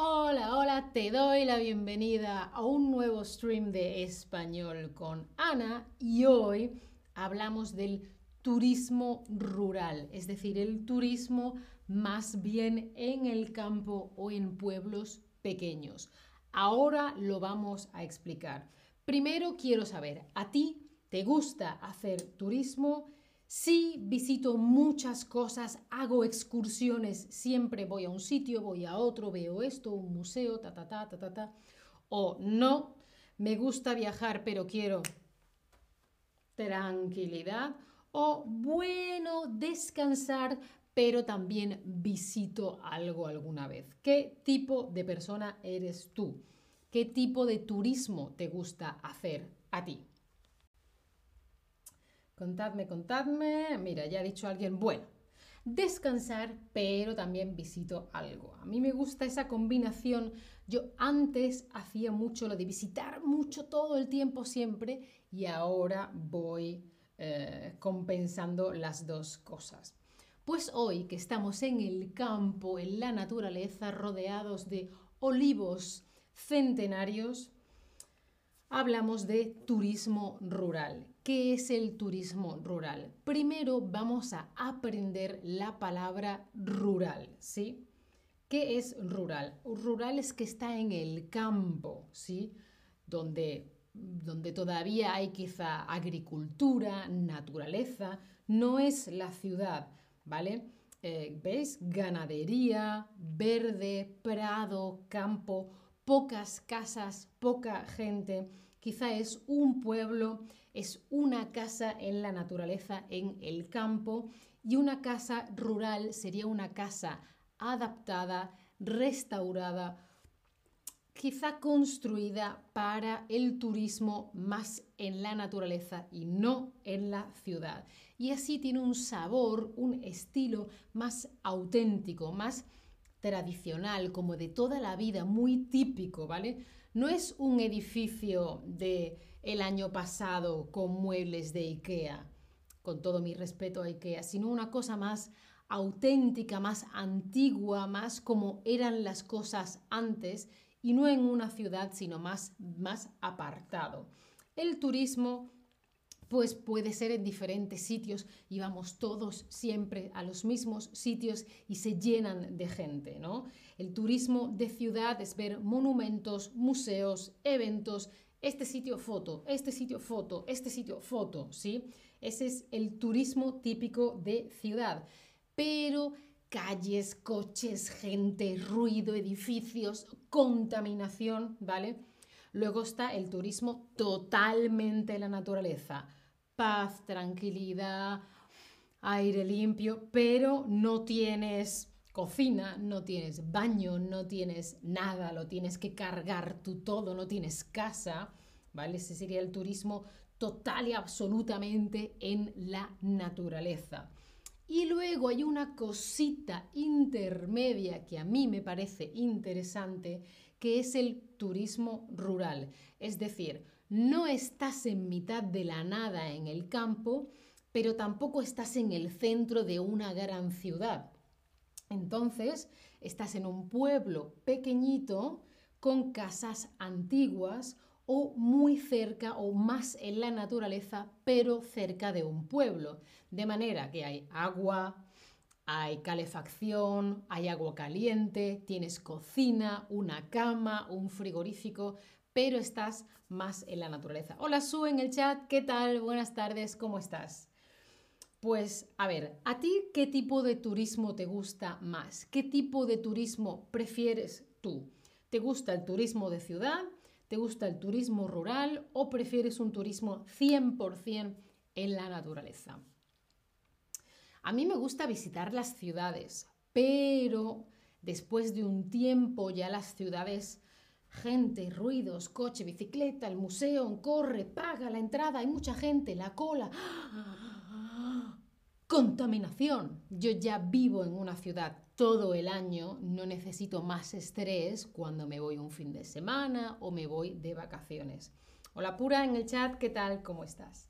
Hola, hola, te doy la bienvenida a un nuevo stream de español con Ana y hoy hablamos del turismo rural, es decir, el turismo más bien en el campo o en pueblos pequeños. Ahora lo vamos a explicar. Primero quiero saber, ¿a ti te gusta hacer turismo? Sí, visito muchas cosas, hago excursiones, siempre voy a un sitio, voy a otro, veo esto, un museo, ta, ta, ta, ta, ta, ta. O no, me gusta viajar, pero quiero tranquilidad. O bueno, descansar, pero también visito algo alguna vez. ¿Qué tipo de persona eres tú? ¿Qué tipo de turismo te gusta hacer a ti? Contadme, contadme. Mira, ya ha dicho alguien, bueno, descansar, pero también visito algo. A mí me gusta esa combinación. Yo antes hacía mucho lo de visitar mucho todo el tiempo siempre y ahora voy eh, compensando las dos cosas. Pues hoy que estamos en el campo, en la naturaleza, rodeados de olivos centenarios, hablamos de turismo rural. ¿Qué es el turismo rural? Primero vamos a aprender la palabra rural, ¿sí? ¿Qué es rural? Rural es que está en el campo, ¿sí? Donde, donde todavía hay quizá agricultura, naturaleza, no es la ciudad, ¿vale? Eh, ¿Veis? Ganadería, verde, prado, campo, pocas casas, poca gente Quizá es un pueblo, es una casa en la naturaleza, en el campo, y una casa rural sería una casa adaptada, restaurada, quizá construida para el turismo más en la naturaleza y no en la ciudad. Y así tiene un sabor, un estilo más auténtico, más tradicional, como de toda la vida, muy típico, ¿vale? No es un edificio de el año pasado con muebles de IKEA, con todo mi respeto a IKEA, sino una cosa más auténtica, más antigua, más como eran las cosas antes y no en una ciudad, sino más, más apartado. El turismo pues puede ser en diferentes sitios y vamos todos siempre a los mismos sitios y se llenan de gente, ¿no? El turismo de ciudad es ver monumentos, museos, eventos, este sitio foto, este sitio foto, este sitio foto, ¿sí? Ese es el turismo típico de ciudad. Pero calles, coches, gente, ruido, edificios, contaminación, ¿vale? Luego está el turismo totalmente en la naturaleza paz, tranquilidad, aire limpio, pero no tienes cocina, no tienes baño, no tienes nada, lo tienes que cargar tú todo, no tienes casa, ¿vale? Ese sería el turismo total y absolutamente en la naturaleza. Y luego hay una cosita intermedia que a mí me parece interesante, que es el turismo rural. Es decir, no estás en mitad de la nada en el campo, pero tampoco estás en el centro de una gran ciudad. Entonces, estás en un pueblo pequeñito con casas antiguas o muy cerca o más en la naturaleza, pero cerca de un pueblo. De manera que hay agua, hay calefacción, hay agua caliente, tienes cocina, una cama, un frigorífico, pero estás más en la naturaleza. Hola Su en el chat, ¿qué tal? Buenas tardes, ¿cómo estás? Pues a ver, ¿a ti qué tipo de turismo te gusta más? ¿Qué tipo de turismo prefieres tú? ¿Te gusta el turismo de ciudad? ¿Te gusta el turismo rural o prefieres un turismo 100% en la naturaleza? A mí me gusta visitar las ciudades, pero después de un tiempo ya las ciudades Gente, ruidos, coche, bicicleta, el museo, corre, paga la entrada, hay mucha gente, la cola. Contaminación. Yo ya vivo en una ciudad todo el año, no necesito más estrés cuando me voy un fin de semana o me voy de vacaciones. Hola Pura en el chat, ¿qué tal? ¿Cómo estás?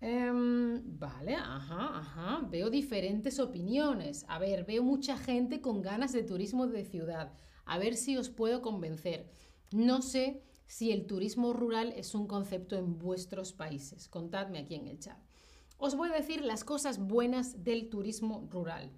Em, vale, ajá, ajá. Veo diferentes opiniones. A ver, veo mucha gente con ganas de turismo de ciudad. A ver si os puedo convencer. No sé si el turismo rural es un concepto en vuestros países. Contadme aquí en el chat. Os voy a decir las cosas buenas del turismo rural,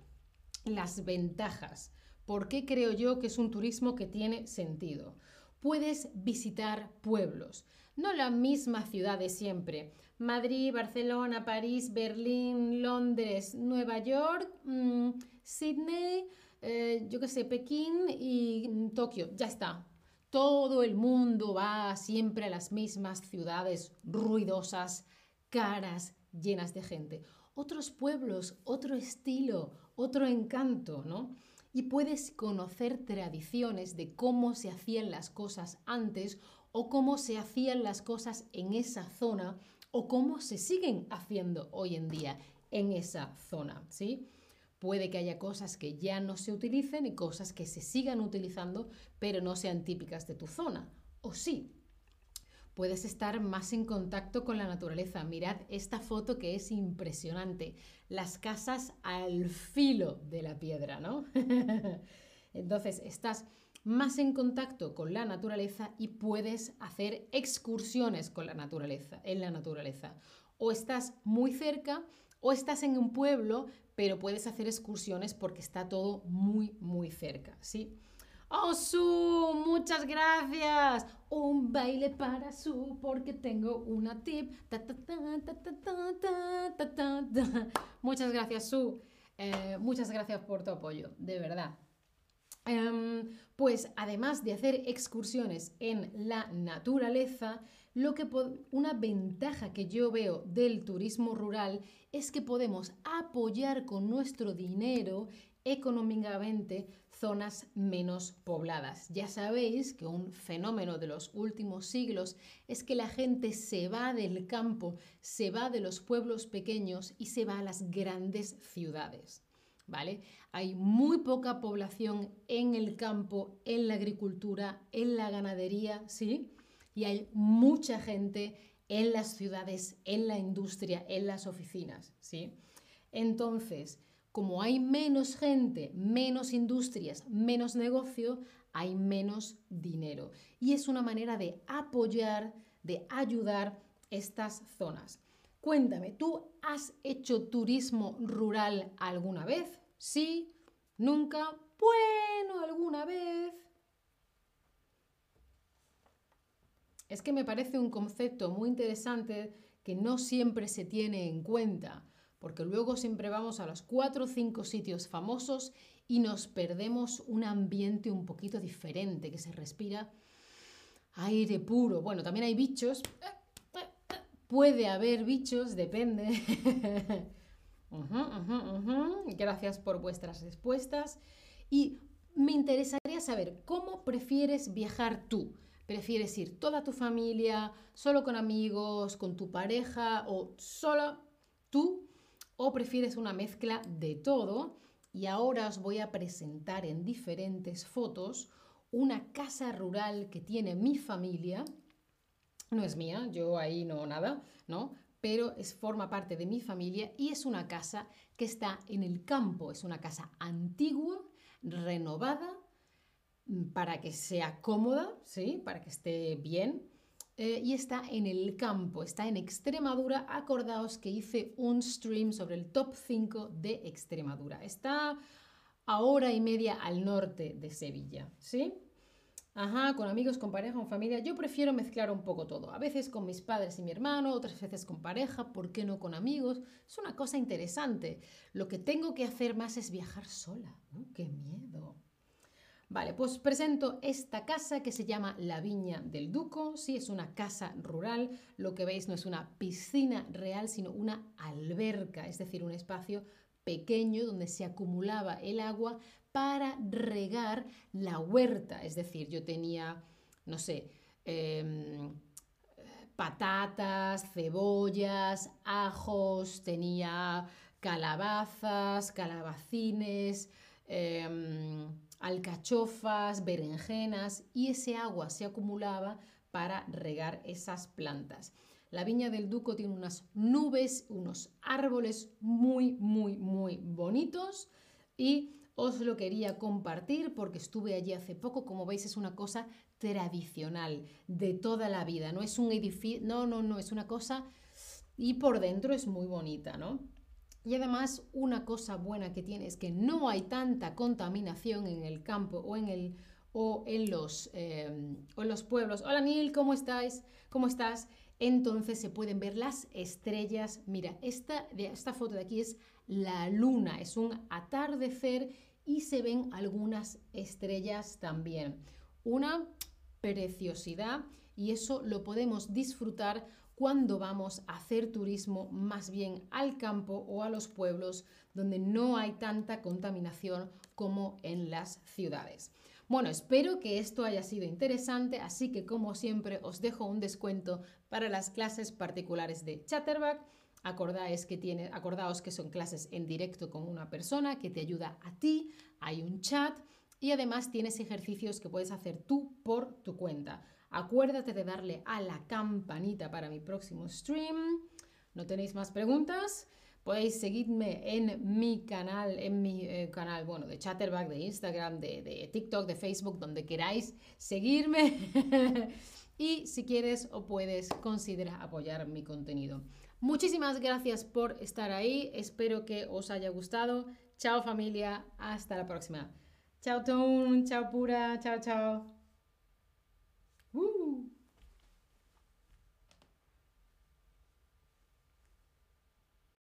las ventajas. ¿Por qué creo yo que es un turismo que tiene sentido? Puedes visitar pueblos, no la misma ciudad de siempre. Madrid, Barcelona, París, Berlín, Londres, Nueva York, mm, Sydney, eh, yo qué sé, Pekín y Tokio. Ya está. Todo el mundo va siempre a las mismas ciudades ruidosas, caras, llenas de gente. Otros pueblos, otro estilo, otro encanto, ¿no? Y puedes conocer tradiciones de cómo se hacían las cosas antes o cómo se hacían las cosas en esa zona o cómo se siguen haciendo hoy en día en esa zona, ¿sí? Puede que haya cosas que ya no se utilicen y cosas que se sigan utilizando, pero no sean típicas de tu zona. O sí, puedes estar más en contacto con la naturaleza. Mirad esta foto que es impresionante. Las casas al filo de la piedra, ¿no? Entonces, estás más en contacto con la naturaleza y puedes hacer excursiones con la naturaleza, en la naturaleza. O estás muy cerca o estás en un pueblo, pero puedes hacer excursiones porque está todo muy, muy cerca, ¿sí? ¡Oh, Su! ¡Muchas gracias! Un baile para Su porque tengo una tip. muchas gracias, Su. Eh, muchas gracias por tu apoyo, de verdad. Em, pues además de hacer excursiones en la naturaleza, lo que una ventaja que yo veo del turismo rural es que podemos apoyar con nuestro dinero económicamente zonas menos pobladas. Ya sabéis que un fenómeno de los últimos siglos es que la gente se va del campo, se va de los pueblos pequeños y se va a las grandes ciudades. ¿Vale? Hay muy poca población en el campo, en la agricultura, en la ganadería, ¿sí? Y hay mucha gente en las ciudades, en la industria, en las oficinas, ¿sí? Entonces, como hay menos gente, menos industrias, menos negocio, hay menos dinero. Y es una manera de apoyar, de ayudar estas zonas. Cuéntame, ¿tú has hecho turismo rural alguna vez? ¿Sí? ¿Nunca? Bueno, alguna vez. Es que me parece un concepto muy interesante que no siempre se tiene en cuenta porque luego siempre vamos a los cuatro o cinco sitios famosos y nos perdemos un ambiente un poquito diferente, que se respira aire puro. Bueno, también hay bichos. Puede haber bichos, depende. Gracias por vuestras respuestas. Y me interesaría saber cómo prefieres viajar tú. ¿Prefieres ir toda tu familia, solo con amigos, con tu pareja o solo tú? O prefieres una mezcla de todo. Y ahora os voy a presentar en diferentes fotos una casa rural que tiene mi familia. No es mía, yo ahí no nada, ¿no? Pero es, forma parte de mi familia y es una casa que está en el campo. Es una casa antigua, renovada, mm, para que sea cómoda, ¿sí? Para que esté bien eh, y está en el campo, está en Extremadura. Acordaos que hice un stream sobre el top 5 de Extremadura. Está a hora y media al norte de Sevilla, ¿sí? Ajá, con amigos, con pareja, con familia. Yo prefiero mezclar un poco todo. A veces con mis padres y mi hermano, otras veces con pareja, ¿por qué no con amigos? Es una cosa interesante. Lo que tengo que hacer más es viajar sola. ¡Qué miedo! Vale, pues presento esta casa que se llama La Viña del Duco. Sí, es una casa rural. Lo que veis no es una piscina real, sino una alberca, es decir, un espacio pequeño donde se acumulaba el agua para regar la huerta. Es decir, yo tenía, no sé, em, patatas, cebollas, ajos, tenía calabazas, calabacines. Em, alcachofas, berenjenas y ese agua se acumulaba para regar esas plantas. La viña del Duco tiene unas nubes, unos árboles muy, muy, muy bonitos y os lo quería compartir porque estuve allí hace poco. Como veis, es una cosa tradicional de toda la vida. No es un edificio, no, no, no, es una cosa y por dentro es muy bonita, ¿no? Y además una cosa buena que tiene es que no hay tanta contaminación en el campo o en, el, o en, los, em, o en los pueblos. Hola Neil, ¿cómo estáis? ¿Cómo estás? Entonces se pueden ver las estrellas. Mira, esta, esta foto de aquí es la luna, es un atardecer y se ven algunas estrellas también. Una preciosidad y eso lo podemos disfrutar cuando vamos a hacer turismo más bien al campo o a los pueblos donde no hay tanta contaminación como en las ciudades. Bueno, espero que esto haya sido interesante, así que como siempre os dejo un descuento para las clases particulares de Chatterback. Acordáis que tiene, acordaos que son clases en directo con una persona que te ayuda a ti, hay un chat y además tienes ejercicios que puedes hacer tú por tu cuenta. Acuérdate de darle a la campanita para mi próximo stream. ¿No tenéis más preguntas? Podéis seguirme en mi canal, en mi eh, canal, bueno, de Chatterback, de Instagram, de, de TikTok, de Facebook, donde queráis seguirme. y si quieres o puedes, considera apoyar mi contenido. Muchísimas gracias por estar ahí. Espero que os haya gustado. Chao familia. Hasta la próxima. Chao Tone. Chao Pura. Chao, chao.